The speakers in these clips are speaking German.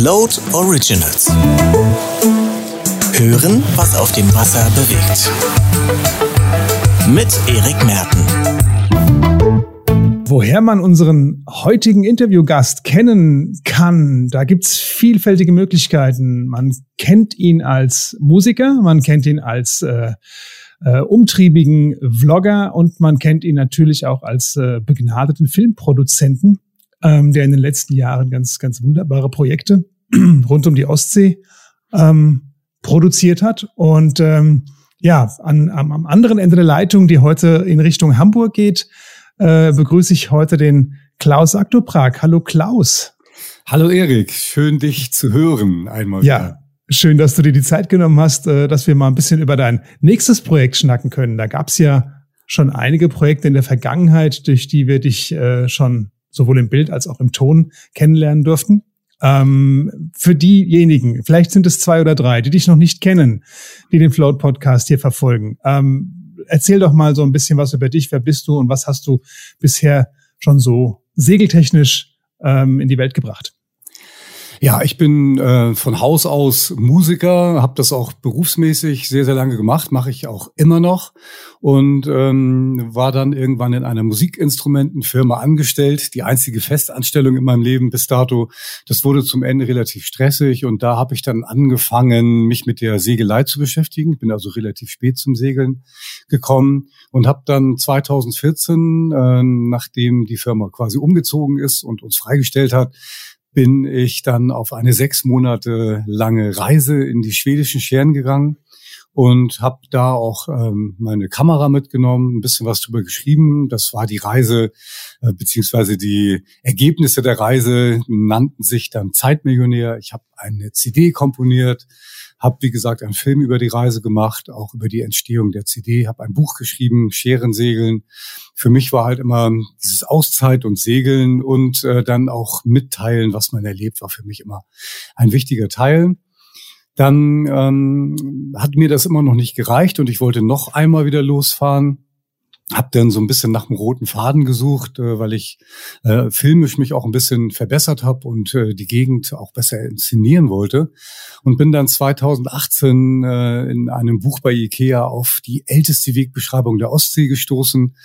Float Originals. Hören, was auf dem Wasser bewegt. Mit Erik Merten. Woher man unseren heutigen Interviewgast kennen kann, da gibt's vielfältige Möglichkeiten. Man kennt ihn als Musiker, man kennt ihn als äh, äh, umtriebigen Vlogger und man kennt ihn natürlich auch als äh, begnadeten Filmproduzenten, ähm, der in den letzten Jahren ganz, ganz wunderbare Projekte rund um die Ostsee ähm, produziert hat. Und ähm, ja, an, am, am anderen Ende der Leitung, die heute in Richtung Hamburg geht, äh, begrüße ich heute den Klaus Aktoprak. Hallo Klaus. Hallo Erik, schön dich zu hören einmal. Ja, wieder. Schön, dass du dir die Zeit genommen hast, äh, dass wir mal ein bisschen über dein nächstes Projekt schnacken können. Da gab es ja schon einige Projekte in der Vergangenheit, durch die wir dich äh, schon sowohl im Bild als auch im Ton kennenlernen durften. Ähm, für diejenigen, vielleicht sind es zwei oder drei, die dich noch nicht kennen, die den Float Podcast hier verfolgen. Ähm, erzähl doch mal so ein bisschen was über dich. Wer bist du und was hast du bisher schon so segeltechnisch ähm, in die Welt gebracht? Ja, ich bin äh, von Haus aus Musiker, habe das auch berufsmäßig sehr, sehr lange gemacht, mache ich auch immer noch und ähm, war dann irgendwann in einer Musikinstrumentenfirma angestellt, die einzige Festanstellung in meinem Leben bis dato. Das wurde zum Ende relativ stressig und da habe ich dann angefangen, mich mit der Segelei zu beschäftigen. Bin also relativ spät zum Segeln gekommen und habe dann 2014, äh, nachdem die Firma quasi umgezogen ist und uns freigestellt hat, bin ich dann auf eine sechs Monate lange Reise in die schwedischen Scheren gegangen und habe da auch ähm, meine Kamera mitgenommen, ein bisschen was drüber geschrieben. Das war die Reise, äh, beziehungsweise die Ergebnisse der Reise nannten sich dann Zeitmillionär. Ich habe eine CD komponiert, habe, wie gesagt, einen Film über die Reise gemacht, auch über die Entstehung der CD, habe ein Buch geschrieben, Scherensegeln. Für mich war halt immer dieses Auszeit und Segeln und äh, dann auch mitteilen, was man erlebt, war für mich immer ein wichtiger Teil. Dann ähm, hat mir das immer noch nicht gereicht und ich wollte noch einmal wieder losfahren habe dann so ein bisschen nach dem roten Faden gesucht, äh, weil ich äh, filmisch mich auch ein bisschen verbessert habe und äh, die Gegend auch besser inszenieren wollte. Und bin dann 2018 äh, in einem Buch bei Ikea auf die älteste Wegbeschreibung der Ostsee gestoßen.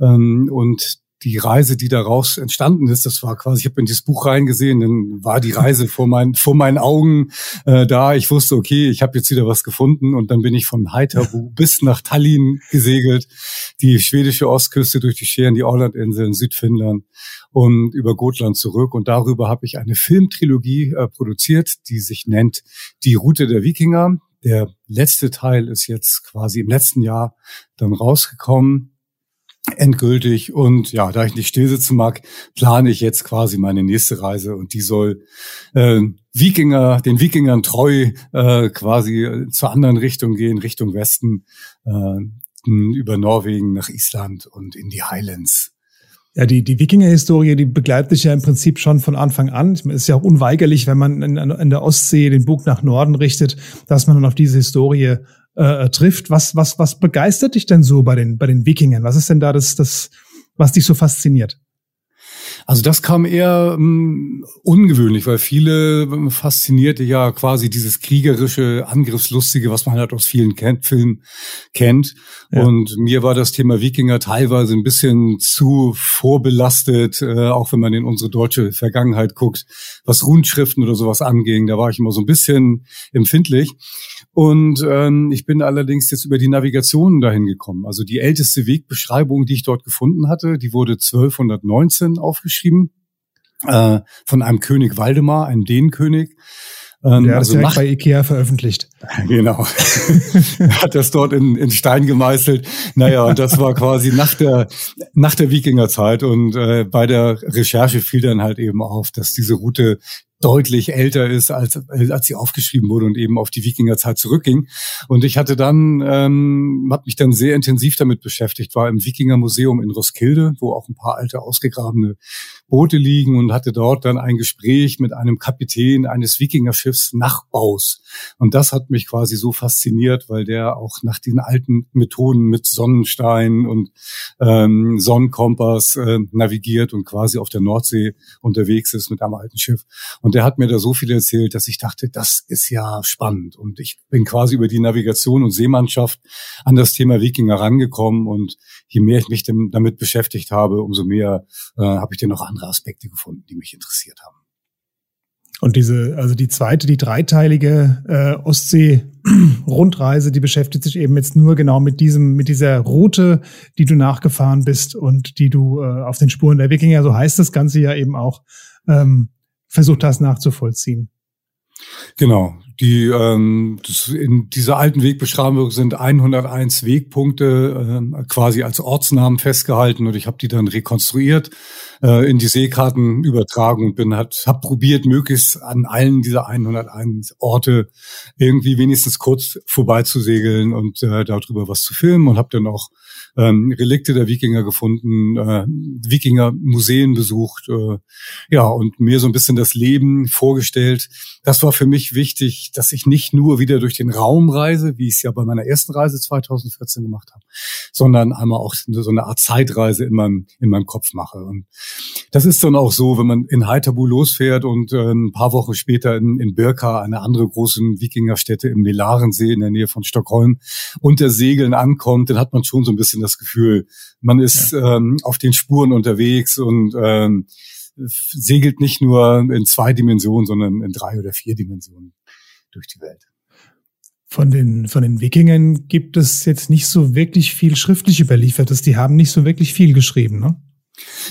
Ähm, und die Reise, die daraus entstanden ist, das war quasi, ich habe in dieses Buch reingesehen, dann war die Reise vor, mein, vor meinen Augen äh, da. Ich wusste, okay, ich habe jetzt wieder was gefunden und dann bin ich von Haithabu bis nach Tallinn gesegelt, die schwedische Ostküste durch die Scheren, die Orlandinseln, Südfinnland und über Gotland zurück. Und darüber habe ich eine Filmtrilogie äh, produziert, die sich nennt Die Route der Wikinger. Der letzte Teil ist jetzt quasi im letzten Jahr dann rausgekommen endgültig. Und ja, da ich nicht stillsitzen mag, plane ich jetzt quasi meine nächste Reise und die soll äh, Wikinger, den Wikingern treu äh, quasi zur anderen Richtung gehen, Richtung Westen, äh, über Norwegen nach Island und in die Highlands. Ja, die, die Wikinger-Historie, die begleitet sich ja im Prinzip schon von Anfang an. Es ist ja auch unweigerlich, wenn man in, in der Ostsee den Bug nach Norden richtet, dass man dann auf diese Historie äh, trifft. Was, was, was begeistert dich denn so bei den, bei den Wikingern? Was ist denn da das, das, was dich so fasziniert? Also das kam eher ähm, ungewöhnlich, weil viele ähm, faszinierte ja quasi dieses kriegerische, angriffslustige, was man halt aus vielen kennt, Filmen kennt. Ja. Und mir war das Thema Wikinger teilweise ein bisschen zu vorbelastet, äh, auch wenn man in unsere deutsche Vergangenheit guckt, was Rundschriften oder sowas anging. Da war ich immer so ein bisschen empfindlich. Und ähm, ich bin allerdings jetzt über die Navigation dahin gekommen. Also die älteste Wegbeschreibung, die ich dort gefunden hatte, die wurde 1219 aufgeschrieben äh, von einem König Waldemar, einem Dänenkönig. Ähm, Der hat also nach, bei Ikea veröffentlicht. Genau. hat das dort in, in Stein gemeißelt. Naja, und das war quasi nach der, nach der Wikingerzeit. Und äh, bei der Recherche fiel dann halt eben auf, dass diese Route deutlich älter ist, als, als sie aufgeschrieben wurde und eben auf die Wikingerzeit zurückging. Und ich hatte dann, ähm, habe mich dann sehr intensiv damit beschäftigt, war im Wikingermuseum in Roskilde, wo auch ein paar alte ausgegrabene Boote liegen und hatte dort dann ein Gespräch mit einem Kapitän eines Wikingerschiffs Nachbaus. Und das hat mich quasi so fasziniert, weil der auch nach den alten Methoden mit Sonnenstein und ähm, Sonnenkompass äh, navigiert und quasi auf der Nordsee unterwegs ist mit einem alten Schiff. Und der hat mir da so viel erzählt, dass ich dachte, das ist ja spannend. Und ich bin quasi über die Navigation und Seemannschaft an das Thema Wikinger rangekommen. Und je mehr ich mich damit beschäftigt habe, umso mehr äh, habe ich dann noch andere Aspekte gefunden, die mich interessiert haben. Und diese, also die zweite, die dreiteilige äh, Ostsee-Rundreise, die beschäftigt sich eben jetzt nur genau mit diesem, mit dieser Route, die du nachgefahren bist und die du äh, auf den Spuren der Wikinger, so heißt das Ganze ja eben auch, ähm, versucht hast nachzuvollziehen. Genau. Die ähm, das in dieser alten Wegbeschreibung sind 101 Wegpunkte äh, quasi als Ortsnamen festgehalten und ich habe die dann rekonstruiert, äh, in die Seekarten übertragen und bin hat hab probiert möglichst an allen dieser 101 Orte irgendwie wenigstens kurz vorbeizusegeln und äh, darüber was zu filmen und habe dann auch ähm, Relikte der Wikinger gefunden, äh, Wikinger-Museen besucht, äh, ja, und mir so ein bisschen das Leben vorgestellt. Das war für mich wichtig, dass ich nicht nur wieder durch den Raum reise, wie ich es ja bei meiner ersten Reise 2014 gemacht habe, sondern einmal auch so eine Art Zeitreise in meinem, in meinem Kopf mache. Und das ist dann auch so, wenn man in Haithabu losfährt und äh, ein paar Wochen später in, in Birka, eine andere große Wikingerstätte im Melarensee in der Nähe von Stockholm, unter Segeln ankommt, dann hat man schon so ein bisschen das Gefühl, man ist ja. ähm, auf den Spuren unterwegs und ähm, segelt nicht nur in zwei Dimensionen, sondern in drei oder vier Dimensionen durch die Welt. Von den, von den Wikingern gibt es jetzt nicht so wirklich viel schriftlich überliefertes. Die haben nicht so wirklich viel geschrieben, ne?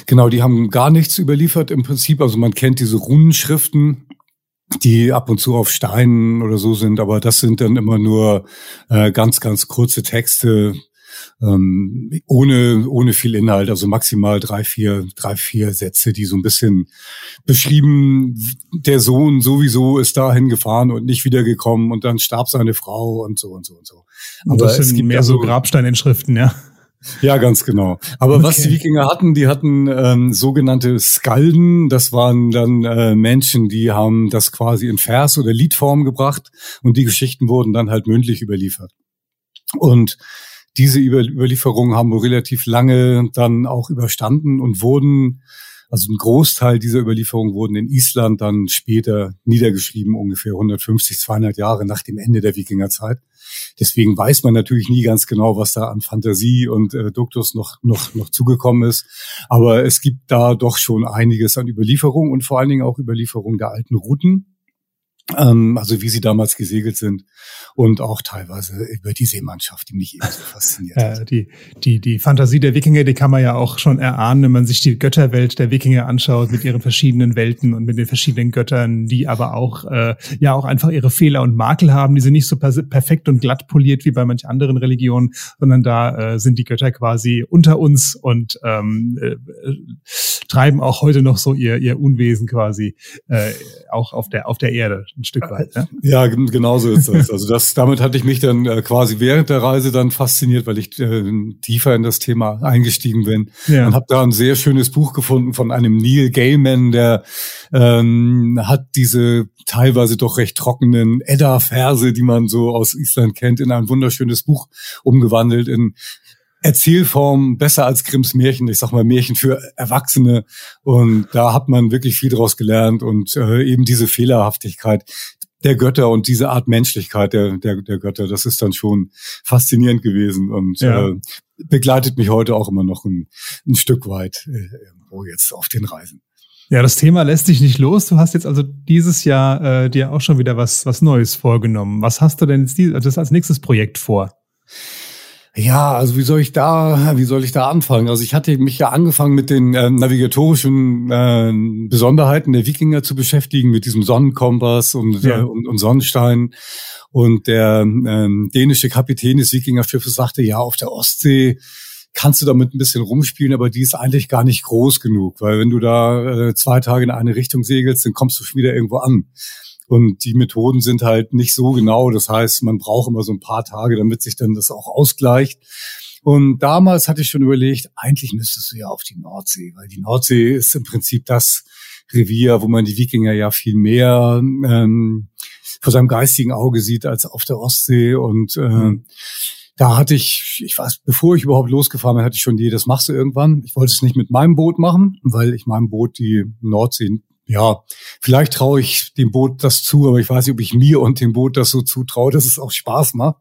Genau, die haben gar nichts überliefert im Prinzip. Also man kennt diese Runenschriften, die ab und zu auf Steinen oder so sind, aber das sind dann immer nur äh, ganz, ganz kurze Texte, ähm, ohne, ohne viel Inhalt, also maximal drei, vier, drei, vier Sätze, die so ein bisschen beschrieben, der Sohn sowieso ist dahin gefahren und nicht wiedergekommen und dann starb seine Frau und so und so und so. Aber das sind es gibt mehr also, so Grabsteininschriften, ja. Ja, ganz genau. Aber okay. was die Wikinger hatten, die hatten ähm, sogenannte Skalden. Das waren dann äh, Menschen, die haben das quasi in Vers- oder Liedform gebracht und die Geschichten wurden dann halt mündlich überliefert. Und diese Überlieferungen haben wir relativ lange dann auch überstanden und wurden, also ein Großteil dieser Überlieferungen wurden in Island dann später niedergeschrieben, ungefähr 150, 200 Jahre nach dem Ende der Wikingerzeit. Deswegen weiß man natürlich nie ganz genau, was da an Fantasie und äh, Duktus noch, noch, noch zugekommen ist. Aber es gibt da doch schon einiges an Überlieferungen und vor allen Dingen auch Überlieferungen der alten Routen ähm, also wie sie damals gesegelt sind und auch teilweise über die Seemannschaft, die mich ebenso fasziniert hat. Äh, die, die, die Fantasie der Wikinger, die kann man ja auch schon erahnen, wenn man sich die Götterwelt der Wikinger anschaut mit ihren verschiedenen Welten und mit den verschiedenen Göttern, die aber auch äh, ja auch einfach ihre Fehler und Makel haben. Die sind nicht so perfekt und glatt poliert wie bei manch anderen Religionen, sondern da äh, sind die Götter quasi unter uns und ähm, äh, treiben auch heute noch so ihr, ihr Unwesen quasi äh, auch auf der, auf der Erde ein Stück weit. Ne? Ja, genau so ist das. Also das, damit hatte ich mich dann äh, quasi während der Reise dann fasziniert, weil ich äh, tiefer in das Thema eingestiegen bin ja. und habe da ein sehr schönes Buch gefunden von einem Neil Gaiman, der ähm, hat diese teilweise doch recht trockenen Edda-Verse, die man so aus Island kennt, in ein wunderschönes Buch umgewandelt in Erzählform besser als Grimms Märchen. Ich sag mal Märchen für Erwachsene. Und da hat man wirklich viel draus gelernt und äh, eben diese Fehlerhaftigkeit der Götter und diese Art Menschlichkeit der, der, der Götter, das ist dann schon faszinierend gewesen und ja. äh, begleitet mich heute auch immer noch ein, ein Stück weit äh, irgendwo jetzt auf den Reisen. Ja, das Thema lässt dich nicht los. Du hast jetzt also dieses Jahr äh, dir auch schon wieder was, was Neues vorgenommen. Was hast du denn jetzt die, das als nächstes Projekt vor? Ja, also wie soll ich da, wie soll ich da anfangen? Also ich hatte mich ja angefangen mit den äh, navigatorischen äh, Besonderheiten der Wikinger zu beschäftigen, mit diesem Sonnenkompass und, ja. äh, und, und Sonnenstein. Und der äh, dänische Kapitän des Wikingerschiffes sagte, ja, auf der Ostsee kannst du damit ein bisschen rumspielen, aber die ist eigentlich gar nicht groß genug, weil wenn du da äh, zwei Tage in eine Richtung segelst, dann kommst du schon wieder irgendwo an. Und die Methoden sind halt nicht so genau. Das heißt, man braucht immer so ein paar Tage, damit sich dann das auch ausgleicht. Und damals hatte ich schon überlegt, eigentlich müsstest du ja auf die Nordsee, weil die Nordsee ist im Prinzip das Revier, wo man die Wikinger ja viel mehr ähm, vor seinem geistigen Auge sieht als auf der Ostsee. Und äh, mhm. da hatte ich, ich weiß, bevor ich überhaupt losgefahren bin, hatte ich schon die, das machst du irgendwann. Ich wollte es nicht mit meinem Boot machen, weil ich meinem Boot die Nordsee ja, vielleicht traue ich dem Boot das zu, aber ich weiß nicht, ob ich mir und dem Boot das so zutraue, dass es auch Spaß macht.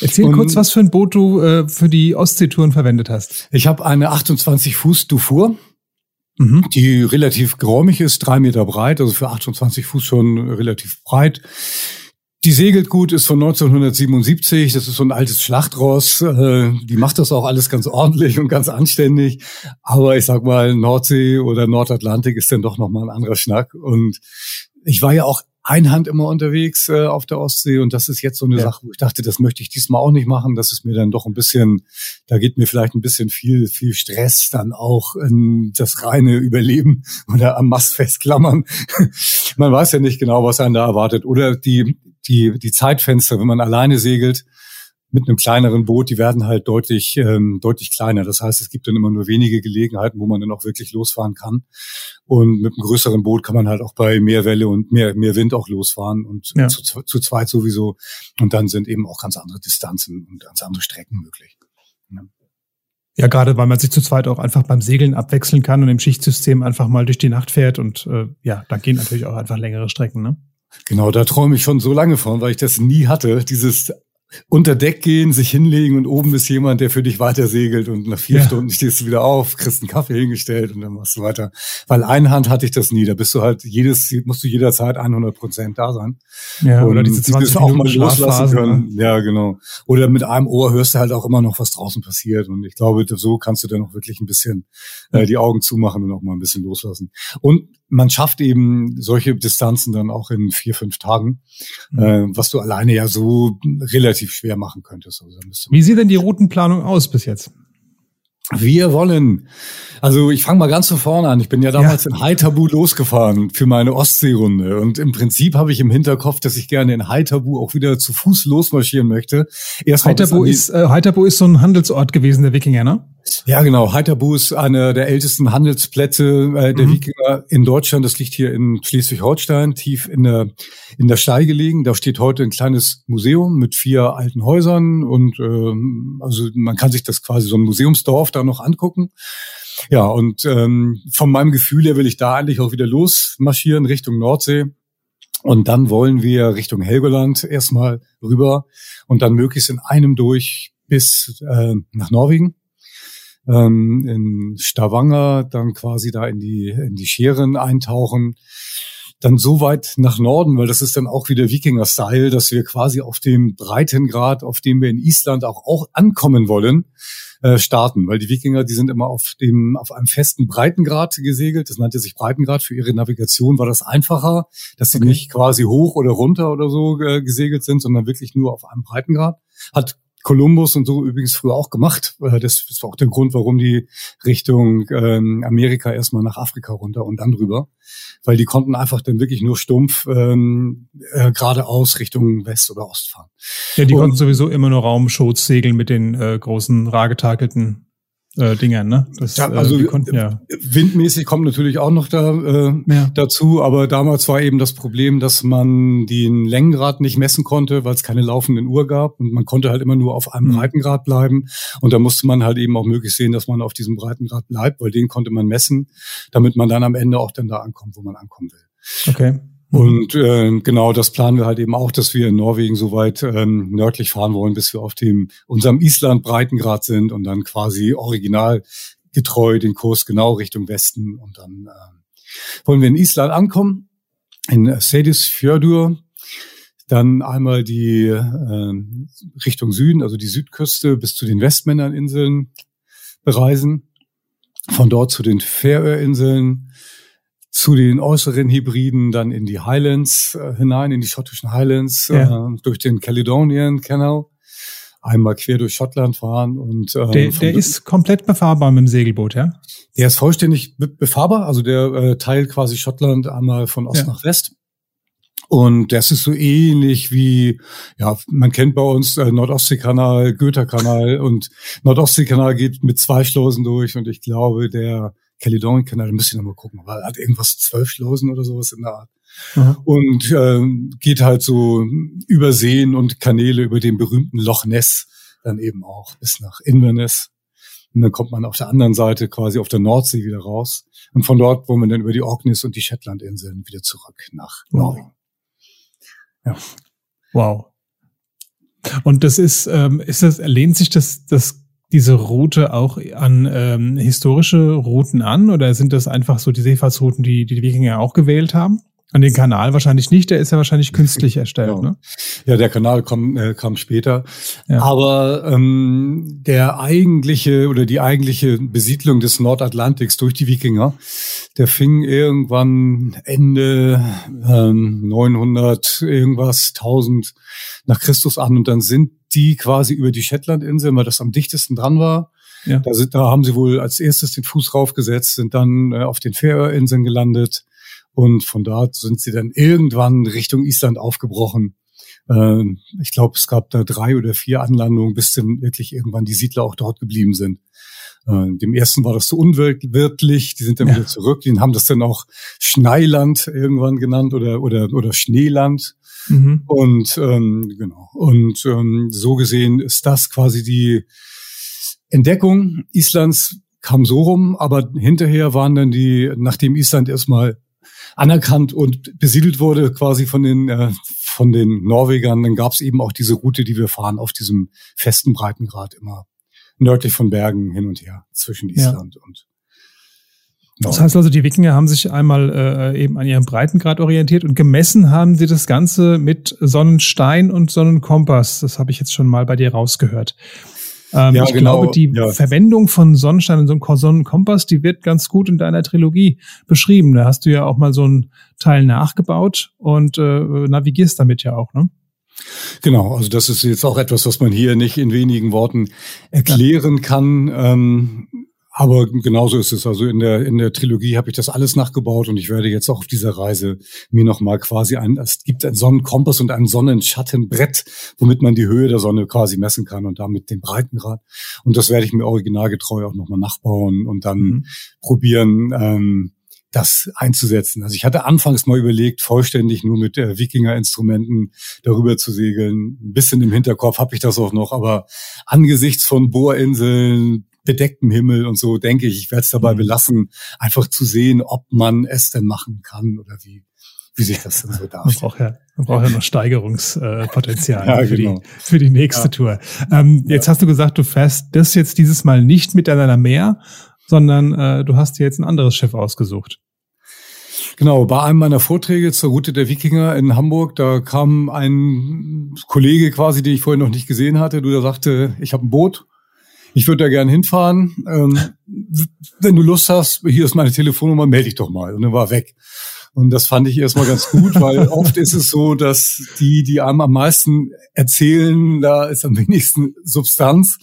Erzähl und kurz, was für ein Boot du äh, für die Ostseetouren verwendet hast. Ich habe eine 28 Fuß Dufour. Mhm. Die relativ geräumig ist, drei Meter breit, also für 28 Fuß schon relativ breit. Die segelt gut, ist von 1977. Das ist so ein altes Schlachtross. Äh, die macht das auch alles ganz ordentlich und ganz anständig. Aber ich sag mal, Nordsee oder Nordatlantik ist dann doch nochmal ein anderer Schnack. Und ich war ja auch einhand immer unterwegs äh, auf der Ostsee und das ist jetzt so eine ja. Sache, wo ich dachte, das möchte ich diesmal auch nicht machen. Das ist mir dann doch ein bisschen, da geht mir vielleicht ein bisschen viel, viel Stress dann auch in das reine Überleben oder am Mast festklammern. Man weiß ja nicht genau, was einen da erwartet. Oder die die, die Zeitfenster, wenn man alleine segelt, mit einem kleineren Boot, die werden halt deutlich, ähm, deutlich kleiner. Das heißt, es gibt dann immer nur wenige Gelegenheiten, wo man dann auch wirklich losfahren kann. Und mit einem größeren Boot kann man halt auch bei mehr Welle und mehr, mehr Wind auch losfahren und ja. zu, zu zweit sowieso. Und dann sind eben auch ganz andere Distanzen und ganz andere Strecken möglich. Ja. Ja, gerade weil man sich zu zweit auch einfach beim Segeln abwechseln kann und im Schichtsystem einfach mal durch die Nacht fährt und äh, ja, dann gehen natürlich auch einfach längere Strecken, ne? Genau, da träume ich schon so lange von, weil ich das nie hatte. Dieses unter Deck gehen, sich hinlegen und oben ist jemand, der für dich weiter segelt und nach vier ja. Stunden stehst du wieder auf, kriegst einen Kaffee hingestellt und dann machst du weiter. Weil Einhand hatte ich das nie. Da bist du halt jedes, musst du jederzeit 100 Prozent da sein. Ja, oder diese 20 auch mal loslassen können. Ne? Ja, genau. Oder mit einem Ohr hörst du halt auch immer noch, was draußen passiert. Und ich glaube, so kannst du dann auch wirklich ein bisschen äh, die Augen zumachen und auch mal ein bisschen loslassen. Und man schafft eben solche Distanzen dann auch in vier, fünf Tagen, mhm. äh, was du alleine ja so relativ schwer machen könntest. Also Wie sieht denn die Routenplanung aus bis jetzt? Wir wollen, also ich fange mal ganz von vorne an. Ich bin ja damals ja. in Haitabu losgefahren für meine Ostseerunde. Und im Prinzip habe ich im Hinterkopf, dass ich gerne in Haitabu auch wieder zu Fuß losmarschieren möchte. Haitabu ist, äh, Haitabu ist so ein Handelsort gewesen der Wikinger, ne? Ja, genau. Heiterbu ist einer der ältesten Handelsplätze äh, der mhm. Wikinger in Deutschland. Das liegt hier in Schleswig-Holstein, tief in der, in der Steil gelegen. Da steht heute ein kleines Museum mit vier alten Häusern und ähm, also man kann sich das quasi so ein Museumsdorf da noch angucken. Ja, und ähm, von meinem Gefühl her will ich da eigentlich auch wieder losmarschieren Richtung Nordsee. Und dann wollen wir Richtung Helgoland erstmal rüber und dann möglichst in einem durch bis äh, nach Norwegen ähm, in Stavanger, dann quasi da in die, in die Scheren eintauchen, dann so weit nach Norden, weil das ist dann auch wieder Wikinger-Style, dass wir quasi auf dem Breitengrad, auf dem wir in Island auch, auch ankommen wollen, äh, starten, weil die Wikinger, die sind immer auf dem, auf einem festen Breitengrad gesegelt. Das nannte sich Breitengrad. Für ihre Navigation war das einfacher, dass sie okay. nicht quasi hoch oder runter oder so äh, gesegelt sind, sondern wirklich nur auf einem Breitengrad. Hat Kolumbus und so übrigens früher auch gemacht. Äh, das ist auch der Grund, warum die Richtung ähm, Amerika erstmal nach Afrika runter und dann drüber. Weil die konnten einfach dann wirklich nur stumpf ähm, äh, geradeaus Richtung West oder Ost fahren. Ja, die und, konnten sowieso immer nur Raumschutz segeln mit den äh, großen Ragetakelten äh, Dingern, ne? Das, ja, äh, also äh, konnten, ja. windmäßig kommt natürlich auch noch da äh, ja. dazu, aber damals war eben das Problem, dass man den Längengrad nicht messen konnte, weil es keine laufenden Uhr gab und man konnte halt immer nur auf einem mhm. Breitengrad bleiben und da musste man halt eben auch möglich sehen, dass man auf diesem Breitengrad bleibt, weil den konnte man messen, damit man dann am Ende auch dann da ankommt, wo man ankommen will. Okay. Und äh, genau das planen wir halt eben auch, dass wir in Norwegen so weit ähm, nördlich fahren wollen, bis wir auf dem unserem Island-Breitengrad sind und dann quasi original getreu den Kurs genau Richtung Westen. Und dann äh, wollen wir in Island ankommen, in Sedisfjördur, dann einmal die äh, Richtung Süden, also die Südküste bis zu den Westmännerinseln bereisen, von dort zu den Färöerinseln, zu den äußeren Hybriden dann in die Highlands äh, hinein, in die schottischen Highlands, ja. äh, durch den Caledonian Canal, einmal quer durch Schottland fahren und äh, der, der ist komplett befahrbar mit dem Segelboot, ja? Der ist vollständig befahrbar, also der äh, teilt quasi Schottland einmal von Ost ja. nach West. Und das ist so ähnlich wie, ja, man kennt bei uns äh, Nordostseekanal, Goethe-Kanal und Nordostseekanal geht mit zwei Schlossen durch und ich glaube, der Caledonian-Kanal, da müsste ich nochmal gucken, weil er hat irgendwas zwölf Schlossen oder sowas in der Art. Mhm. Und äh, geht halt so über Seen und Kanäle über den berühmten Loch Ness dann eben auch bis nach Inverness. Und dann kommt man auf der anderen Seite quasi auf der Nordsee wieder raus. Und von dort wollen wir dann über die Orkneys und die Shetlandinseln wieder zurück nach Norwegen. Ja. Wow. Und das ist, ähm, ist das, lehnt sich das, das, diese Route auch an ähm, historische Routen an oder sind das einfach so die Seefahrtsrouten, die die Wikinger auch gewählt haben? An den Kanal wahrscheinlich nicht, der ist ja wahrscheinlich künstlich erstellt. Ja, ne? ja der Kanal kam, äh, kam später. Ja. Aber ähm, der eigentliche oder die eigentliche Besiedlung des Nordatlantiks durch die Wikinger, der fing irgendwann Ende ähm, 900 irgendwas 1000 nach Christus an und dann sind die quasi über die Shetlandinseln, weil das am dichtesten dran war. Ja. Da, sind, da haben sie wohl als erstes den Fuß raufgesetzt, sind dann äh, auf den Färöerinseln gelandet und von dort sind sie dann irgendwann Richtung Island aufgebrochen. Ähm, ich glaube, es gab da drei oder vier Anlandungen, bis dann wirklich irgendwann die Siedler auch dort geblieben sind. Äh, dem ersten war das so unwirtlich, die sind dann ja. wieder zurück, die haben das dann auch Schneiland irgendwann genannt oder oder oder Schneeland. Mhm. Und ähm, genau. Und ähm, so gesehen ist das quasi die Entdeckung Islands kam so rum, aber hinterher waren dann die, nachdem Island erstmal anerkannt und besiedelt wurde quasi von den äh, von den Norwegern, dann gab es eben auch diese Route, die wir fahren auf diesem festen Breitengrad immer nördlich von Bergen hin und her zwischen Island ja. und das heißt also, die Wikinger haben sich einmal äh, eben an ihrem Breitengrad orientiert und gemessen haben sie das Ganze mit Sonnenstein und Sonnenkompass. Das habe ich jetzt schon mal bei dir rausgehört. Ähm, ja, ich genau, glaube, die ja. Verwendung von Sonnenstein und so einem Sonnenkompass, die wird ganz gut in deiner Trilogie beschrieben. Da hast du ja auch mal so ein Teil nachgebaut und äh, navigierst damit ja auch, ne? Genau, also das ist jetzt auch etwas, was man hier nicht in wenigen Worten erklären kann. Ähm, aber genauso ist es. Also in der, in der Trilogie habe ich das alles nachgebaut und ich werde jetzt auch auf dieser Reise mir nochmal quasi ein, es gibt einen Sonnenkompass und ein Sonnenschattenbrett, womit man die Höhe der Sonne quasi messen kann und damit den Breitengrad. Und das werde ich mir originalgetreu auch nochmal nachbauen und dann mhm. probieren, ähm, das einzusetzen. Also ich hatte anfangs mal überlegt, vollständig nur mit äh, Wikinger-Instrumenten darüber zu segeln. Ein bisschen im Hinterkopf habe ich das auch noch, aber angesichts von Bohrinseln, bedecktem Himmel und so, denke ich, ich werde es dabei mhm. belassen, einfach zu sehen, ob man es denn machen kann oder wie, wie sich das denn so darstellt. Man braucht ja, man braucht ja noch Steigerungspotenzial ja, für, genau. die, für die nächste ja. Tour. Ähm, jetzt hast du gesagt, du fährst das jetzt dieses Mal nicht mit deiner Meer, sondern äh, du hast dir jetzt ein anderes Schiff ausgesucht. Genau, bei einem meiner Vorträge zur Route der Wikinger in Hamburg, da kam ein Kollege quasi, den ich vorher noch nicht gesehen hatte, du, der sagte, ich habe ein Boot ich würde da gern hinfahren. Ähm, wenn du Lust hast, hier ist meine Telefonnummer, melde dich doch mal. Und dann war weg. Und das fand ich erstmal ganz gut, weil oft ist es so, dass die, die einem am meisten erzählen, da ist am wenigsten Substanz.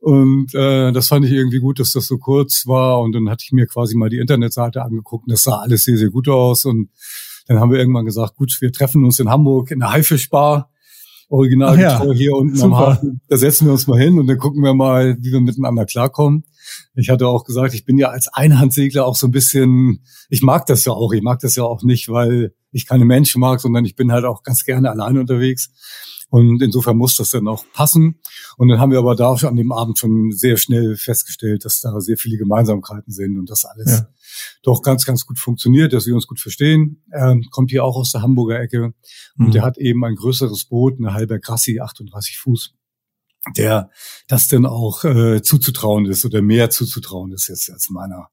Und äh, das fand ich irgendwie gut, dass das so kurz war. Und dann hatte ich mir quasi mal die Internetseite angeguckt und das sah alles sehr, sehr gut aus. Und dann haben wir irgendwann gesagt, gut, wir treffen uns in Hamburg in der Haifischbar original ja, hier unten super. am Hafen. Da setzen wir uns mal hin und dann gucken wir mal, wie wir miteinander klarkommen. Ich hatte auch gesagt, ich bin ja als Einhandsegler auch so ein bisschen, ich mag das ja auch, ich mag das ja auch nicht, weil ich keine Menschen mag, sondern ich bin halt auch ganz gerne alleine unterwegs. Und insofern muss das dann auch passen. Und dann haben wir aber da an dem Abend schon sehr schnell festgestellt, dass da sehr viele Gemeinsamkeiten sind und das alles ja. doch ganz, ganz gut funktioniert, dass wir uns gut verstehen. Er kommt hier auch aus der Hamburger Ecke und mhm. der hat eben ein größeres Boot, eine halbe Grassi, 38 Fuß der das denn auch äh, zuzutrauen ist oder mehr zuzutrauen ist jetzt als meiner,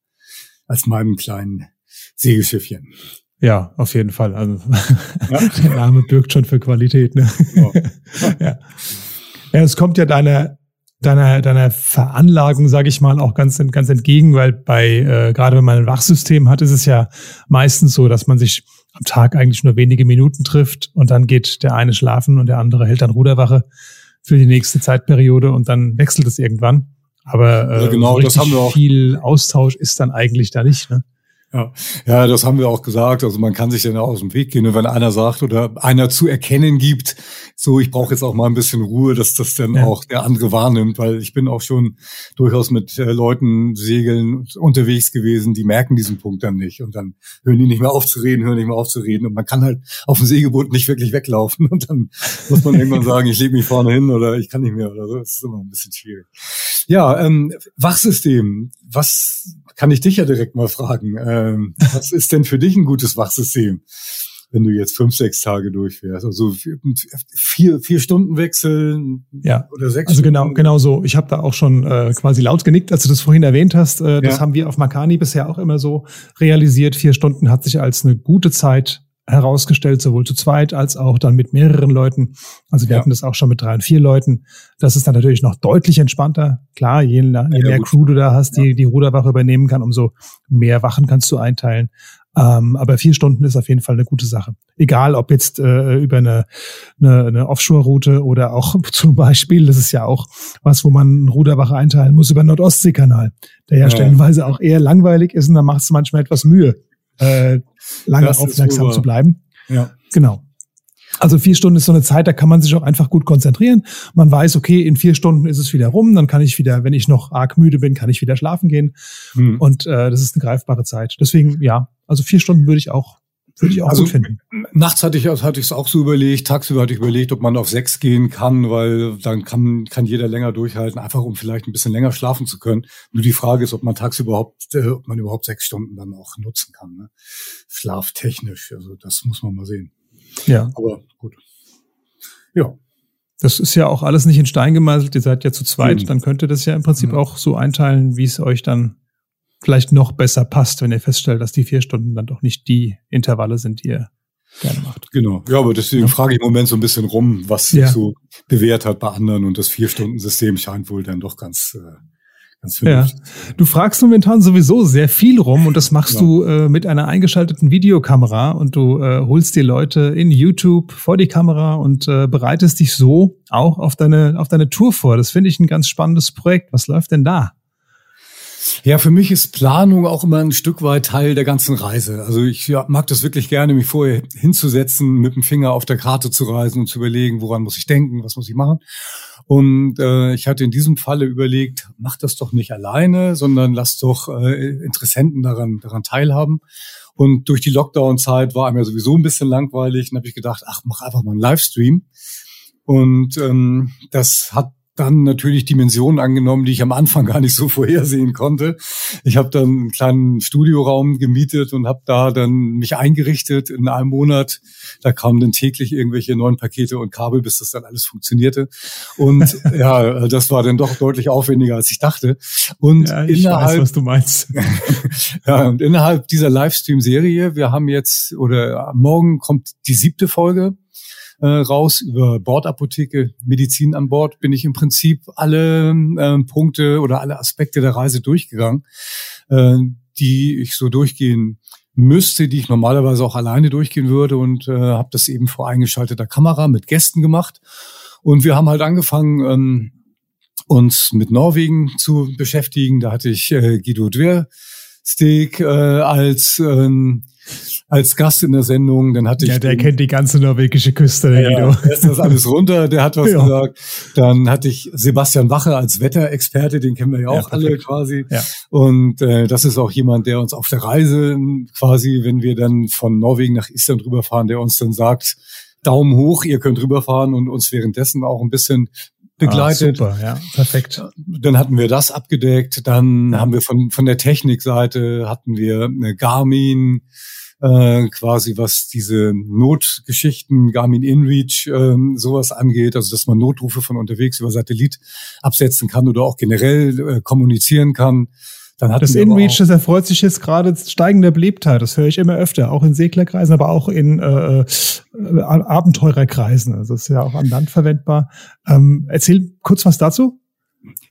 als meinem kleinen Segelschiffchen. Ja, auf jeden Fall. Also ja. der Name birgt schon für Qualität. Ne? Ja. ja. ja, es kommt ja deiner deiner deiner Veranlagung, sage ich mal, auch ganz ganz entgegen, weil bei äh, gerade wenn man ein Wachsystem hat, ist es ja meistens so, dass man sich am Tag eigentlich nur wenige Minuten trifft und dann geht der eine schlafen und der andere hält dann Ruderwache für die nächste Zeitperiode und dann wechselt es irgendwann. Aber äh, ja, genau, so das haben wir auch. viel Austausch ist dann eigentlich da nicht. Ne? Ja. ja, das haben wir auch gesagt. Also man kann sich dann aus dem Weg gehen. Und wenn einer sagt oder einer zu erkennen gibt, so ich brauche jetzt auch mal ein bisschen Ruhe, dass das dann ja. auch der andere wahrnimmt, weil ich bin auch schon durchaus mit äh, Leuten segeln unterwegs gewesen, die merken diesen Punkt dann nicht. Und dann hören die nicht mehr auf zu reden, hören nicht mehr auf zu reden. Und man kann halt auf dem Segelboot nicht wirklich weglaufen. Und dann muss man irgendwann sagen, ich lege mich vorne hin oder ich kann nicht mehr oder so. Das ist immer ein bisschen schwierig. Ja, ähm, Wachsystem. Was kann ich dich ja direkt mal fragen? Ähm, was ist denn für dich ein gutes Wachsystem? wenn du jetzt fünf, sechs Tage durchfährst. Also vier, vier Stunden wechseln ja. oder sechs Also genau, Stunden. genau so. Ich habe da auch schon äh, quasi laut genickt, als du das vorhin erwähnt hast. Äh, das ja. haben wir auf Makani bisher auch immer so realisiert. Vier Stunden hat sich als eine gute Zeit herausgestellt, sowohl zu zweit als auch dann mit mehreren Leuten. Also wir ja. hatten das auch schon mit drei und vier Leuten. Das ist dann natürlich noch deutlich entspannter. Klar, je, je mehr ja, Crew du da hast, die die Ruderwache übernehmen kann, umso mehr Wachen kannst du einteilen. Ähm, aber vier Stunden ist auf jeden Fall eine gute Sache. Egal, ob jetzt äh, über eine, eine, eine Offshore-Route oder auch zum Beispiel, das ist ja auch was, wo man Ruderwache einteilen muss, über den Nordostseekanal, der ja, ja, stellenweise auch eher langweilig ist und da macht es manchmal etwas Mühe, äh, lange das aufmerksam zu bleiben. Ja. Genau. Also vier Stunden ist so eine Zeit, da kann man sich auch einfach gut konzentrieren. Man weiß, okay, in vier Stunden ist es wieder rum, dann kann ich wieder, wenn ich noch arg müde bin, kann ich wieder schlafen gehen. Hm. Und äh, das ist eine greifbare Zeit. Deswegen, ja, also vier Stunden würde ich auch würde ich auch also, gut finden. Nachts hatte ich hatte ich es auch so überlegt, tagsüber hatte ich überlegt, ob man auf sechs gehen kann, weil dann kann kann jeder länger durchhalten, einfach um vielleicht ein bisschen länger schlafen zu können. Nur die Frage ist, ob man tagsüber überhaupt, äh, ob man überhaupt sechs Stunden dann auch nutzen kann, ne? schlaftechnisch. Also das muss man mal sehen. Ja. Aber gut. Ja. Das ist ja auch alles nicht in Stein gemeißelt. Ihr seid ja zu zweit. Mhm. Dann könnt ihr das ja im Prinzip mhm. auch so einteilen, wie es euch dann vielleicht noch besser passt, wenn ihr feststellt, dass die vier Stunden dann doch nicht die Intervalle sind, die ihr gerne macht. Genau. Ja, aber deswegen ja. frage ich im Moment so ein bisschen rum, was sich ja. so bewährt hat bei anderen und das Vier-Stunden-System scheint wohl dann doch ganz, äh, ganz ja. Du fragst momentan sowieso sehr viel rum und das machst ja. du äh, mit einer eingeschalteten Videokamera und du äh, holst die Leute in YouTube vor die Kamera und äh, bereitest dich so auch auf deine, auf deine Tour vor. Das finde ich ein ganz spannendes Projekt. Was läuft denn da? Ja, für mich ist Planung auch immer ein Stück weit Teil der ganzen Reise. Also ich ja, mag das wirklich gerne, mich vorher hinzusetzen, mit dem Finger auf der Karte zu reisen und zu überlegen, woran muss ich denken, was muss ich machen. Und äh, ich hatte in diesem Falle überlegt, mach das doch nicht alleine, sondern lass doch äh, Interessenten daran, daran teilhaben. Und durch die Lockdown-Zeit war mir sowieso ein bisschen langweilig. Und habe ich gedacht, ach, mach einfach mal einen Livestream. Und ähm, das hat dann natürlich Dimensionen angenommen, die ich am Anfang gar nicht so vorhersehen konnte. Ich habe dann einen kleinen Studioraum gemietet und habe da dann mich eingerichtet in einem Monat. Da kamen dann täglich irgendwelche neuen Pakete und Kabel, bis das dann alles funktionierte. Und ja, das war dann doch deutlich aufwendiger, als ich dachte. Und ja, ich innerhalb, weiß, was du meinst. ja, und innerhalb dieser Livestream-Serie, wir haben jetzt oder morgen kommt die siebte Folge äh, raus. Über Bordapotheke, Medizin an Bord bin ich im Prinzip alle äh, Punkte oder alle Aspekte der Reise durchgegangen, äh, die ich so durchgehen müsste, die ich normalerweise auch alleine durchgehen würde und äh, habe das eben vor eingeschalteter Kamera mit Gästen gemacht. Und wir haben halt angefangen, ähm, uns mit Norwegen zu beschäftigen. Da hatte ich äh, Guido Dwersteak äh, als ähm, als Gast in der Sendung. Dann hatte ich ja, der den, kennt die ganze norwegische Küste, der ja, Guido. ist das alles runter, der hat was ja. gesagt. Dann hatte ich Sebastian Wache als Wetterexperte, den kennen wir ja auch ja, alle quasi. Ja. Und äh, das ist auch jemand, der uns auf der Reise quasi, wenn wir dann von Norwegen nach Island rüberfahren, der uns dann sagt, Daumen hoch, ihr könnt rüberfahren und uns währenddessen auch ein bisschen begleitet. Ah, super, ja, perfekt. Dann hatten wir das abgedeckt. Dann haben wir von von der Technikseite hatten wir eine Garmin, äh, quasi was diese Notgeschichten, Garmin InReach, äh, sowas angeht, also dass man Notrufe von unterwegs über Satellit absetzen kann oder auch generell äh, kommunizieren kann. Dann hatten das InReach, das erfreut sich jetzt gerade steigender Beliebtheit. Das höre ich immer öfter, auch in Seglerkreisen, aber auch in äh, äh, Abenteurerkreisen. Also das ist ja auch an Land verwendbar. Ähm, erzähl kurz was dazu.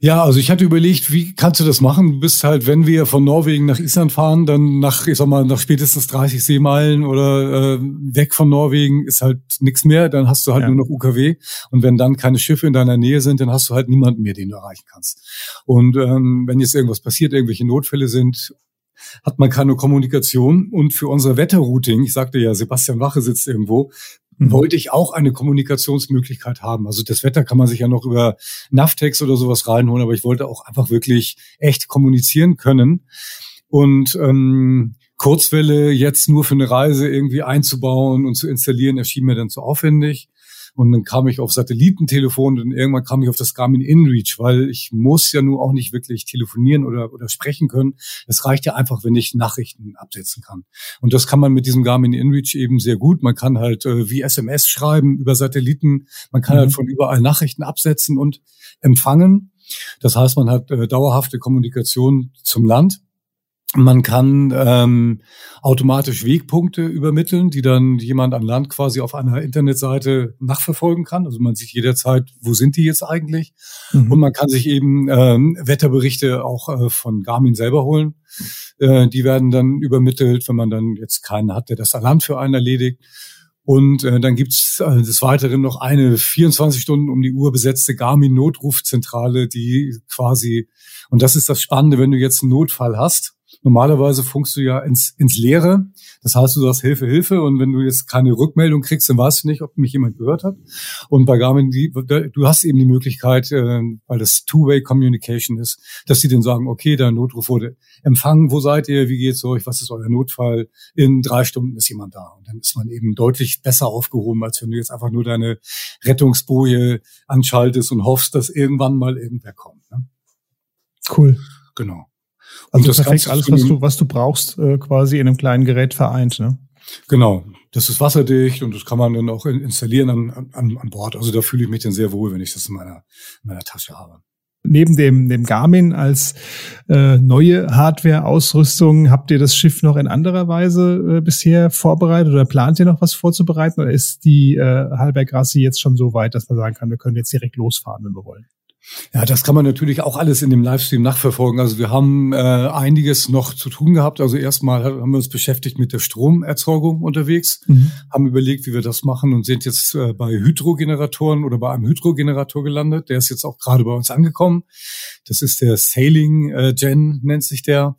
Ja, also ich hatte überlegt, wie kannst du das machen? Du bist halt, wenn wir von Norwegen nach Island fahren, dann nach, ich sag mal, nach spätestens 30 Seemeilen oder äh, weg von Norwegen ist halt nichts mehr. Dann hast du halt ja. nur noch UKW. Und wenn dann keine Schiffe in deiner Nähe sind, dann hast du halt niemanden mehr, den du erreichen kannst. Und ähm, wenn jetzt irgendwas passiert, irgendwelche Notfälle sind, hat man keine Kommunikation. Und für unser Wetterrouting, ich sagte ja, Sebastian Wache sitzt irgendwo, mhm. wollte ich auch eine Kommunikationsmöglichkeit haben. Also das Wetter kann man sich ja noch über Navtex oder sowas reinholen, aber ich wollte auch einfach wirklich echt kommunizieren können. Und ähm, Kurzwelle jetzt nur für eine Reise irgendwie einzubauen und zu installieren, erschien mir dann zu aufwendig. Und dann kam ich auf Satellitentelefon und irgendwann kam ich auf das Garmin InReach, weil ich muss ja nur auch nicht wirklich telefonieren oder, oder sprechen können. Es reicht ja einfach, wenn ich Nachrichten absetzen kann. Und das kann man mit diesem Garmin InReach eben sehr gut. Man kann halt äh, wie SMS schreiben über Satelliten. Man kann halt mhm. halt von überall Nachrichten absetzen und empfangen. Das heißt, man hat äh, dauerhafte Kommunikation zum Land. Man kann ähm, automatisch Wegpunkte übermitteln, die dann jemand an Land quasi auf einer Internetseite nachverfolgen kann. Also man sieht jederzeit, wo sind die jetzt eigentlich? Mhm. Und man kann sich eben ähm, Wetterberichte auch äh, von Garmin selber holen. Äh, die werden dann übermittelt, wenn man dann jetzt keinen hat, der das an Land für einen erledigt. Und äh, dann gibt's äh, des Weiteren noch eine 24 Stunden um die Uhr besetzte Garmin-Notrufzentrale, die quasi, und das ist das Spannende, wenn du jetzt einen Notfall hast, Normalerweise funkst du ja ins, ins Leere. Das heißt, du sagst Hilfe, Hilfe. Und wenn du jetzt keine Rückmeldung kriegst, dann weißt du nicht, ob mich jemand gehört hat. Und bei Garmin, die, du hast eben die Möglichkeit, äh, weil das Two-Way Communication ist, dass sie dann sagen, okay, der Notruf wurde empfangen. Wo seid ihr? Wie geht's euch? Was ist euer Notfall? In drei Stunden ist jemand da. Und dann ist man eben deutlich besser aufgehoben, als wenn du jetzt einfach nur deine Rettungsboje anschaltest und hoffst, dass irgendwann mal irgendwer kommt. Ne? Cool. Genau. Also das perfekt alles, was du, was du brauchst, äh, quasi in einem kleinen Gerät vereint, ne? Genau. Das ist wasserdicht und das kann man dann auch installieren an, an, an Bord. Also da fühle ich mich dann sehr wohl, wenn ich das in meiner, in meiner Tasche habe. Neben dem, dem Garmin als äh, neue Hardware-Ausrüstung, habt ihr das Schiff noch in anderer Weise äh, bisher vorbereitet oder plant ihr noch was vorzubereiten? Oder ist die äh, Halberg Rassi jetzt schon so weit, dass man sagen kann, wir können jetzt direkt losfahren, wenn wir wollen? Ja, das kann man natürlich auch alles in dem Livestream nachverfolgen. Also wir haben äh, einiges noch zu tun gehabt. Also erstmal haben wir uns beschäftigt mit der Stromerzeugung unterwegs, mhm. haben überlegt, wie wir das machen und sind jetzt äh, bei Hydrogeneratoren oder bei einem Hydrogenerator gelandet. Der ist jetzt auch gerade bei uns angekommen. Das ist der Sailing äh, Gen, nennt sich der.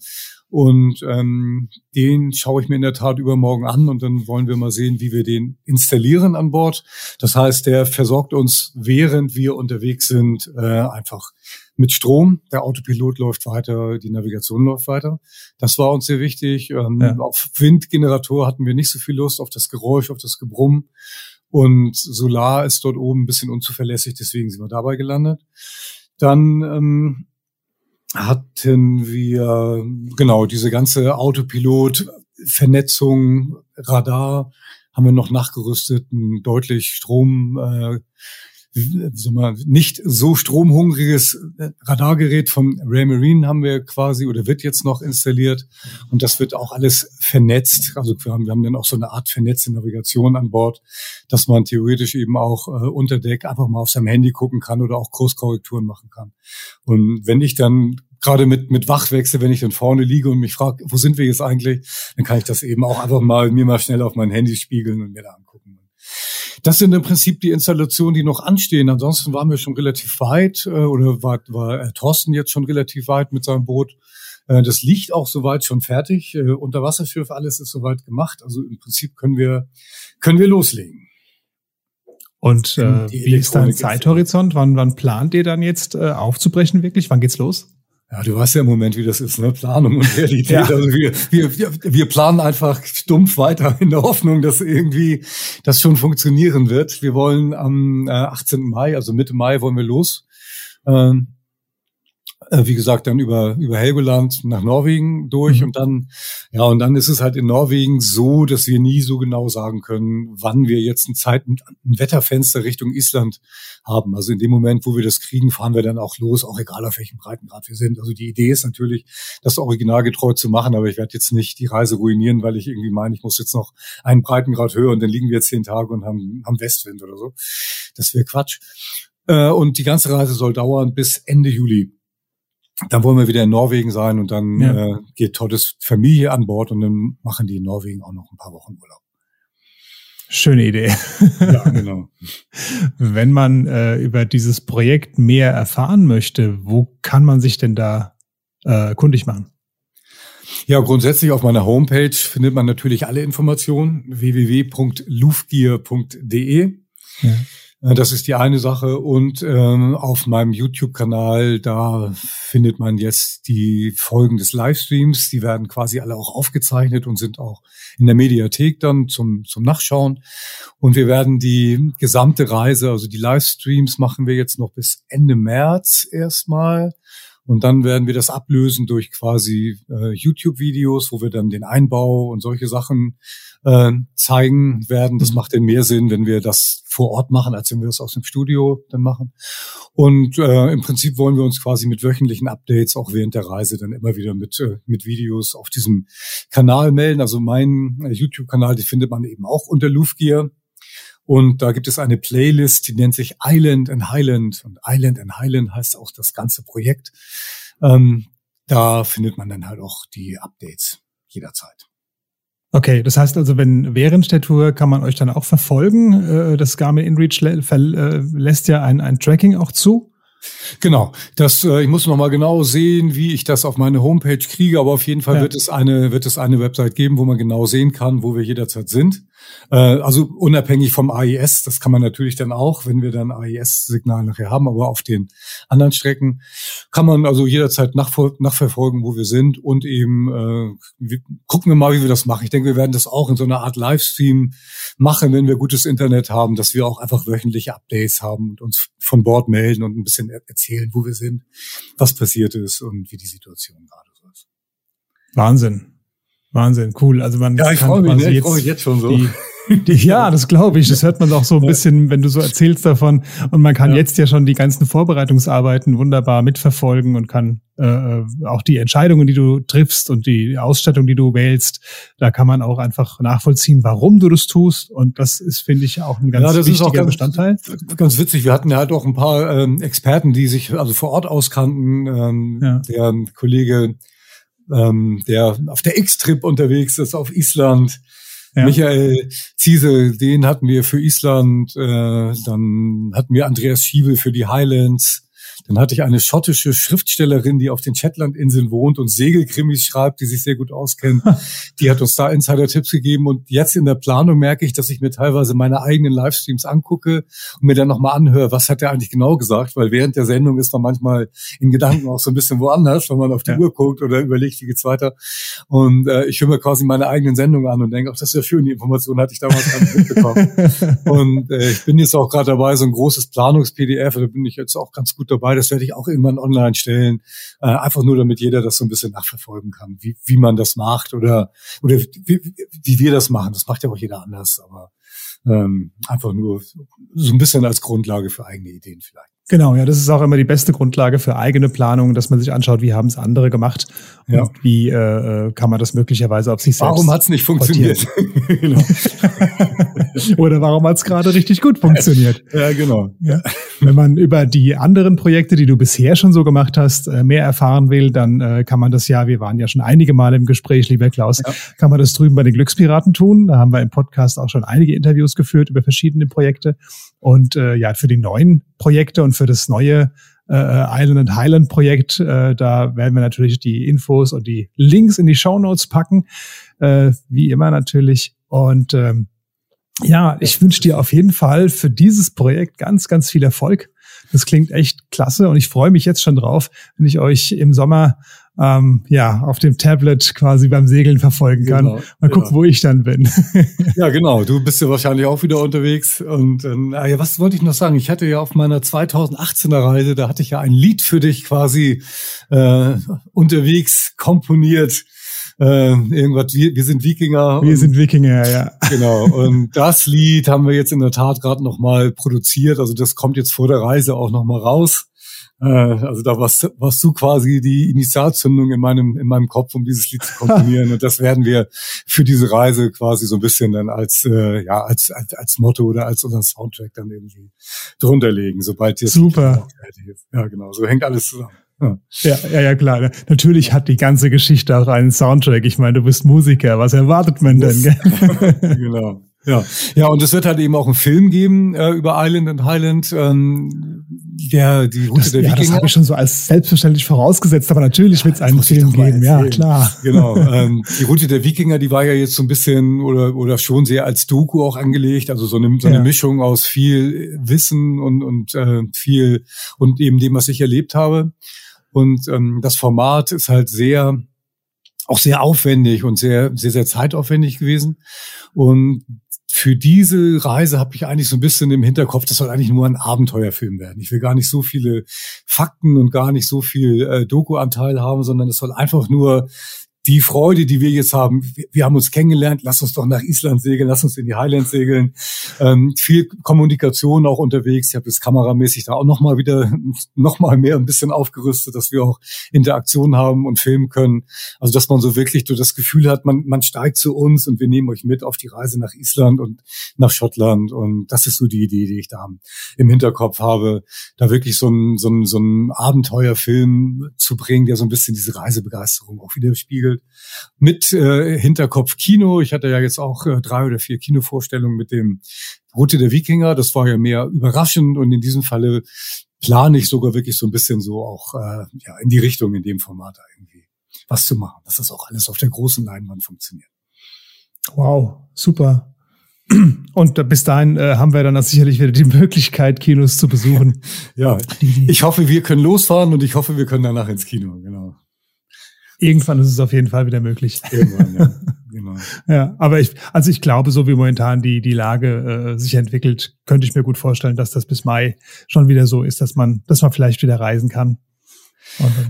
Und ähm, den schaue ich mir in der Tat übermorgen an und dann wollen wir mal sehen, wie wir den installieren an Bord. Das heißt, der versorgt uns, während wir unterwegs sind, äh, einfach mit Strom. Der Autopilot läuft weiter, die Navigation läuft weiter. Das war uns sehr wichtig. Ähm, ja. Auf Windgenerator hatten wir nicht so viel Lust, auf das Geräusch, auf das Gebrumm. Und Solar ist dort oben ein bisschen unzuverlässig, deswegen sind wir dabei gelandet. Dann ähm, hatten wir genau diese ganze Autopilot, Vernetzung, Radar, haben wir noch nachgerüstet, ein deutlich Strom, äh, mal, nicht so stromhungriges Radargerät vom Ray Marine haben wir quasi oder wird jetzt noch installiert und das wird auch alles vernetzt. Also wir haben, wir haben dann auch so eine Art vernetzte Navigation an Bord, dass man theoretisch eben auch äh, unter Deck einfach mal auf seinem Handy gucken kann oder auch Kurskorrekturen machen kann. Und wenn ich dann gerade mit, mit Wachwechsel, wenn ich dann vorne liege und mich frage, wo sind wir jetzt eigentlich, dann kann ich das eben auch einfach mal mir mal schnell auf mein Handy spiegeln und mir da angucken. Das sind im Prinzip die Installationen, die noch anstehen. Ansonsten waren wir schon relativ weit äh, oder war, war äh, Thorsten jetzt schon relativ weit mit seinem Boot. Äh, das liegt auch soweit schon fertig. Äh, Unterwasserschiff, alles ist soweit gemacht. Also im Prinzip können wir, können wir loslegen. Und äh, wie ist dein Zeithorizont? Wann, wann plant ihr dann jetzt äh, aufzubrechen wirklich? Wann geht's los? Ja, du weißt ja im Moment, wie das ist, ne? Planung und Realität. ja. Also wir, wir, wir planen einfach stumpf weiter in der Hoffnung, dass irgendwie das schon funktionieren wird. Wir wollen am äh, 18. Mai, also Mitte Mai, wollen wir los. Ähm, äh, wie gesagt, dann über, über Helgoland nach Norwegen durch mhm. und dann, ja, und dann ist es halt in Norwegen so, dass wir nie so genau sagen können, wann wir jetzt ein Zeit, ein Wetterfenster Richtung Island haben. Also in dem Moment, wo wir das kriegen, fahren wir dann auch los, auch egal auf welchem Breitengrad wir sind. Also die Idee ist natürlich, das originalgetreu zu machen, aber ich werde jetzt nicht die Reise ruinieren, weil ich irgendwie meine, ich muss jetzt noch einen Breitengrad höher und dann liegen wir zehn Tage und haben, haben Westwind oder so. Das wäre Quatsch. Äh, und die ganze Reise soll dauern bis Ende Juli dann wollen wir wieder in Norwegen sein und dann ja. äh, geht Toddes Familie an Bord und dann machen die in Norwegen auch noch ein paar Wochen Urlaub. Schöne Idee. Ja, genau. Wenn man äh, über dieses Projekt mehr erfahren möchte, wo kann man sich denn da äh, kundig machen? Ja, grundsätzlich auf meiner Homepage findet man natürlich alle Informationen www.lufgear.de. Ja. Äh, das ist die eine Sache. Und ähm, auf meinem YouTube-Kanal, da findet man jetzt die Folgen des Livestreams. Die werden quasi alle auch aufgezeichnet und sind auch in der Mediathek dann zum, zum Nachschauen. Und wir werden die gesamte Reise, also die Livestreams machen wir jetzt noch bis Ende März erstmal. Und dann werden wir das ablösen durch quasi äh, YouTube-Videos, wo wir dann den Einbau und solche Sachen äh, zeigen werden. Das mhm. macht denn mehr Sinn, wenn wir das vor Ort machen, als wenn wir das aus dem Studio dann machen. Und äh, im Prinzip wollen wir uns quasi mit wöchentlichen Updates auch während der Reise dann immer wieder mit, äh, mit Videos auf diesem Kanal melden. Also mein äh, YouTube-Kanal, die findet man eben auch unter Loofgear. Und da gibt es eine Playlist, die nennt sich Island and Highland. Und Island and Highland heißt auch das ganze Projekt. Ähm, da findet man dann halt auch die Updates jederzeit. Okay, das heißt also, wenn während der Tour kann man euch dann auch verfolgen. Äh, das Garmin InReach äh, lässt ja ein, ein Tracking auch zu. Genau, das äh, ich muss noch mal genau sehen, wie ich das auf meine Homepage kriege, aber auf jeden Fall ja. wird es eine wird es eine Website geben, wo man genau sehen kann, wo wir jederzeit sind. Äh, also unabhängig vom AIS, das kann man natürlich dann auch, wenn wir dann AIS-Signal nachher haben, aber auf den anderen Strecken kann man also jederzeit nachverfolgen, wo wir sind und eben äh, gucken wir mal, wie wir das machen. Ich denke, wir werden das auch in so einer Art Livestream machen, wenn wir gutes Internet haben, dass wir auch einfach wöchentliche Updates haben und uns von Bord melden und ein bisschen erzählen, wo wir sind, was passiert ist und wie die Situation gerade so ist. Wahnsinn. Wahnsinn, cool. Also man ja, ich freue mich, ne? ich freue mich jetzt schon so. Die, die, ja, das glaube ich. Das hört man auch so ein bisschen, wenn du so erzählst davon. Und man kann ja. jetzt ja schon die ganzen Vorbereitungsarbeiten wunderbar mitverfolgen und kann äh, auch die Entscheidungen, die du triffst und die Ausstattung, die du wählst, da kann man auch einfach nachvollziehen, warum du das tust. Und das ist, finde ich, auch ein ganz ja, das wichtiger ist auch ganz, Bestandteil. Ganz witzig. Wir hatten ja halt auch ein paar ähm, Experten, die sich also vor Ort auskannten. Ähm, ja. Der Kollege ähm, der auf der X-Trip unterwegs ist auf Island. Ja. Michael Ziese, den hatten wir für Island, äh, dann hatten wir Andreas Schiebel für die Highlands, dann hatte ich eine schottische Schriftstellerin, die auf den Shetlandinseln wohnt und Segelkrimis schreibt, die sich sehr gut auskennt. die hat uns da Insider-Tipps gegeben. Und jetzt in der Planung merke ich, dass ich mir teilweise meine eigenen Livestreams angucke und mir dann nochmal anhöre, was hat er eigentlich genau gesagt? Weil während der Sendung ist man manchmal in Gedanken auch so ein bisschen woanders, wenn man auf die ja. Uhr guckt oder überlegt, wie geht's weiter. Und äh, ich höre mir quasi meine eigenen Sendungen an und denke, ach, das ist ja schön, die Information hatte ich damals gar nicht mitbekommen. und äh, ich bin jetzt auch gerade dabei, so ein großes Planungs-PDF, da bin ich jetzt auch ganz gut dabei, das werde ich auch irgendwann online stellen. Äh, einfach nur, damit jeder das so ein bisschen nachverfolgen kann, wie, wie man das macht oder, oder wie, wie wir das machen. Das macht ja auch jeder anders, aber ähm, einfach nur so ein bisschen als Grundlage für eigene Ideen vielleicht. Genau, ja, das ist auch immer die beste Grundlage für eigene Planung, dass man sich anschaut, wie haben es andere gemacht ja. und wie äh, äh kann man das möglicherweise auf sich selbst. Warum hat es nicht funktioniert? genau. Oder warum hat es gerade richtig gut funktioniert? Ja, genau. Ja. Wenn man über die anderen Projekte, die du bisher schon so gemacht hast, äh, mehr erfahren will, dann äh, kann man das ja, wir waren ja schon einige Male im Gespräch, lieber Klaus, ja. kann man das drüben bei den Glückspiraten tun. Da haben wir im Podcast auch schon einige Interviews geführt über verschiedene Projekte. Und äh, ja, für die neuen Projekte und für das neue äh, Island and Highland Projekt, äh, da werden wir natürlich die Infos und die Links in die Show Notes packen, äh, wie immer natürlich. Und ähm, ja, ich wünsche dir auf jeden Fall für dieses Projekt ganz, ganz viel Erfolg. Das klingt echt klasse und ich freue mich jetzt schon drauf, wenn ich euch im Sommer ähm, ja auf dem Tablet quasi beim Segeln verfolgen kann. Genau, Mal gucken, ja. wo ich dann bin. ja, genau. Du bist ja wahrscheinlich auch wieder unterwegs. Und äh, ja, was wollte ich noch sagen? Ich hatte ja auf meiner 2018er Reise, da hatte ich ja ein Lied für dich quasi äh, unterwegs komponiert äh, irgendwas, wir, wir sind Wikinger. Wir und, sind Wikinger, ja. Genau. Und das Lied haben wir jetzt in der Tat gerade nochmal produziert. Also das kommt jetzt vor der Reise auch nochmal raus. Äh, also da warst, warst du quasi die Initialzündung in meinem, in meinem Kopf, um dieses Lied zu komponieren. und das werden wir für diese Reise quasi so ein bisschen dann als, äh, ja, als, als, als Motto oder als unseren Soundtrack dann irgendwie drunter legen, sobald dir Super. Ja, genau. So hängt alles zusammen. Ja, ja, ja, klar. Natürlich hat die ganze Geschichte auch einen Soundtrack. Ich meine, du bist Musiker. Was erwartet man denn? genau. Ja, ja, und es wird halt eben auch einen Film geben äh, über Island and Highland. Ähm, der, die Route das, der ja, Wikinger. Das habe ich schon so als selbstverständlich vorausgesetzt, aber natürlich ja, wird es einen Film geben, ja klar. Genau. ähm, die Route der Wikinger, die war ja jetzt so ein bisschen oder oder schon sehr als Doku auch angelegt, also so eine, so eine ja. Mischung aus viel Wissen und und äh, viel und eben dem, was ich erlebt habe. Und ähm, das Format ist halt sehr auch sehr aufwendig und sehr sehr sehr zeitaufwendig gewesen. Und für diese Reise habe ich eigentlich so ein bisschen im Hinterkopf, das soll eigentlich nur ein Abenteuerfilm werden. Ich will gar nicht so viele Fakten und gar nicht so viel äh, Doku-Anteil haben, sondern es soll einfach nur die Freude, die wir jetzt haben, wir haben uns kennengelernt, lass uns doch nach Island segeln, lass uns in die Highlands segeln. Ähm, viel Kommunikation auch unterwegs. Ich habe das kameramäßig da auch nochmal wieder, nochmal mehr ein bisschen aufgerüstet, dass wir auch Interaktion haben und filmen können. Also dass man so wirklich so das Gefühl hat, man, man steigt zu uns und wir nehmen euch mit auf die Reise nach Island und nach Schottland. Und das ist so die Idee, die ich da im Hinterkopf habe, da wirklich so ein, so ein, so ein Abenteuerfilm zu bringen, der so ein bisschen diese Reisebegeisterung auch wieder spiegelt entwickelt mit äh, Hinterkopf Kino. Ich hatte ja jetzt auch äh, drei oder vier Kinovorstellungen mit dem Route der Wikinger. Das war ja mehr überraschend und in diesem Falle plane ich sogar wirklich so ein bisschen so auch äh, ja in die Richtung in dem Format irgendwie was zu machen, dass das auch alles auf der großen Leinwand funktioniert. Wow, super. Und bis dahin äh, haben wir dann sicherlich wieder die Möglichkeit, Kinos zu besuchen. ja, ich hoffe, wir können losfahren und ich hoffe, wir können danach ins Kino, genau. Irgendwann ist es auf jeden Fall wieder möglich. Irgendwann, ja. Genau. ja, aber ich, also ich glaube, so wie momentan die, die Lage äh, sich entwickelt, könnte ich mir gut vorstellen, dass das bis Mai schon wieder so ist, dass man, dass man vielleicht wieder reisen kann.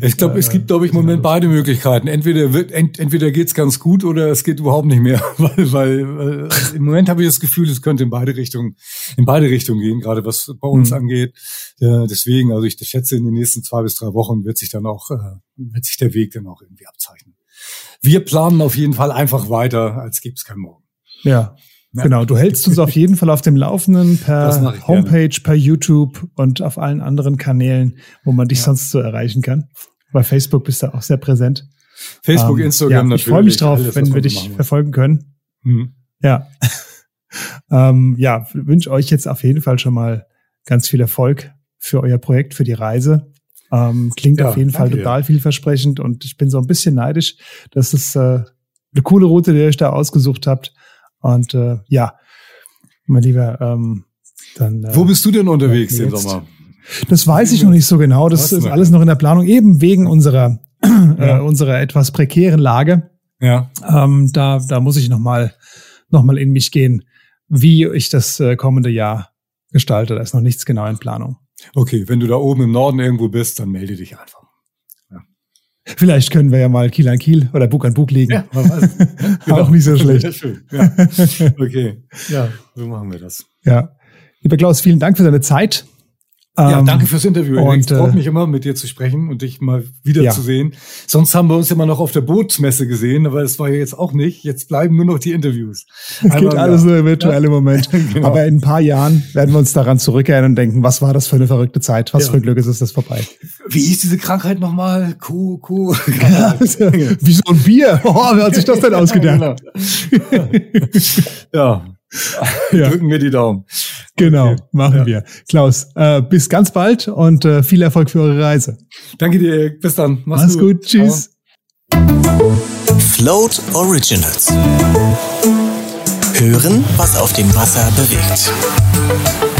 Ich glaube, es gibt, glaube ich, im Moment beide Möglichkeiten. Entweder wird, ent, entweder geht's ganz gut oder es geht überhaupt nicht mehr, weil, weil äh, im Moment habe ich das Gefühl, es könnte in beide Richtungen, in beide Richtungen gehen, gerade was bei uns mhm. angeht. Äh, deswegen, also ich schätze, in den nächsten zwei bis drei Wochen wird sich dann auch, äh, wird sich der Weg dann auch irgendwie abzeichnen. Wir planen auf jeden Fall einfach weiter, als gibt's kein Morgen. Ja, Genau, du hältst uns auf jeden Fall auf dem Laufenden per Homepage, gerne. per YouTube und auf allen anderen Kanälen, wo man dich ja. sonst so erreichen kann. Bei Facebook bist du auch sehr präsent. Facebook, ähm, Instagram ja, natürlich. Ich freue mich drauf, Alles, wenn wir dich verfolgen können. Mhm. Ja. ähm, ja, wünsche euch jetzt auf jeden Fall schon mal ganz viel Erfolg für euer Projekt, für die Reise. Ähm, klingt ja, auf jeden Fall total dir. vielversprechend und ich bin so ein bisschen neidisch. Das ist äh, eine coole Route, die ihr euch da ausgesucht habt. Und äh, ja, mein Lieber, ähm, dann. Äh, Wo bist du denn unterwegs den Sommer? Das weiß ich noch nicht so genau. Das ist alles noch in der Planung, eben wegen unserer, äh, ja. äh, unserer etwas prekären Lage. Ja. Ähm, da, da muss ich nochmal noch mal in mich gehen, wie ich das äh, kommende Jahr gestalte. Da ist noch nichts genau in Planung. Okay, wenn du da oben im Norden irgendwo bist, dann melde dich einfach. Vielleicht können wir ja mal Kiel an Kiel oder Bug an Bug legen. Ja, man weiß. genau. Auch nicht so schlecht. schön. Ja. Okay. Ja, so machen wir das. Ja. Lieber Klaus, vielen Dank für deine Zeit. Ja, ähm, danke fürs Interview. Und, es freut äh, mich immer, mit dir zu sprechen und dich mal wiederzusehen. Ja. Sonst haben wir uns immer noch auf der Bootsmesse gesehen, aber das war ja jetzt auch nicht. Jetzt bleiben nur noch die Interviews. Einmal Geht alles nur im Moment. genau. Aber in ein paar Jahren werden wir uns daran zurückerinnern und denken, was war das für eine verrückte Zeit? Was ja. für ein Glück ist es, das vorbei. Wie hieß diese Krankheit nochmal? Kuh, Kuh. Wie so ein Bier. Oh, wer hat sich das denn ausgedacht? ja. Ja. Drücken wir die Daumen. Genau, okay. machen ja. wir. Klaus, äh, bis ganz bald und äh, viel Erfolg für eure Reise. Danke dir, bis dann. Mach's, Mach's gut. gut. Tschüss. Float Originals. Hören, was auf dem Wasser bewegt.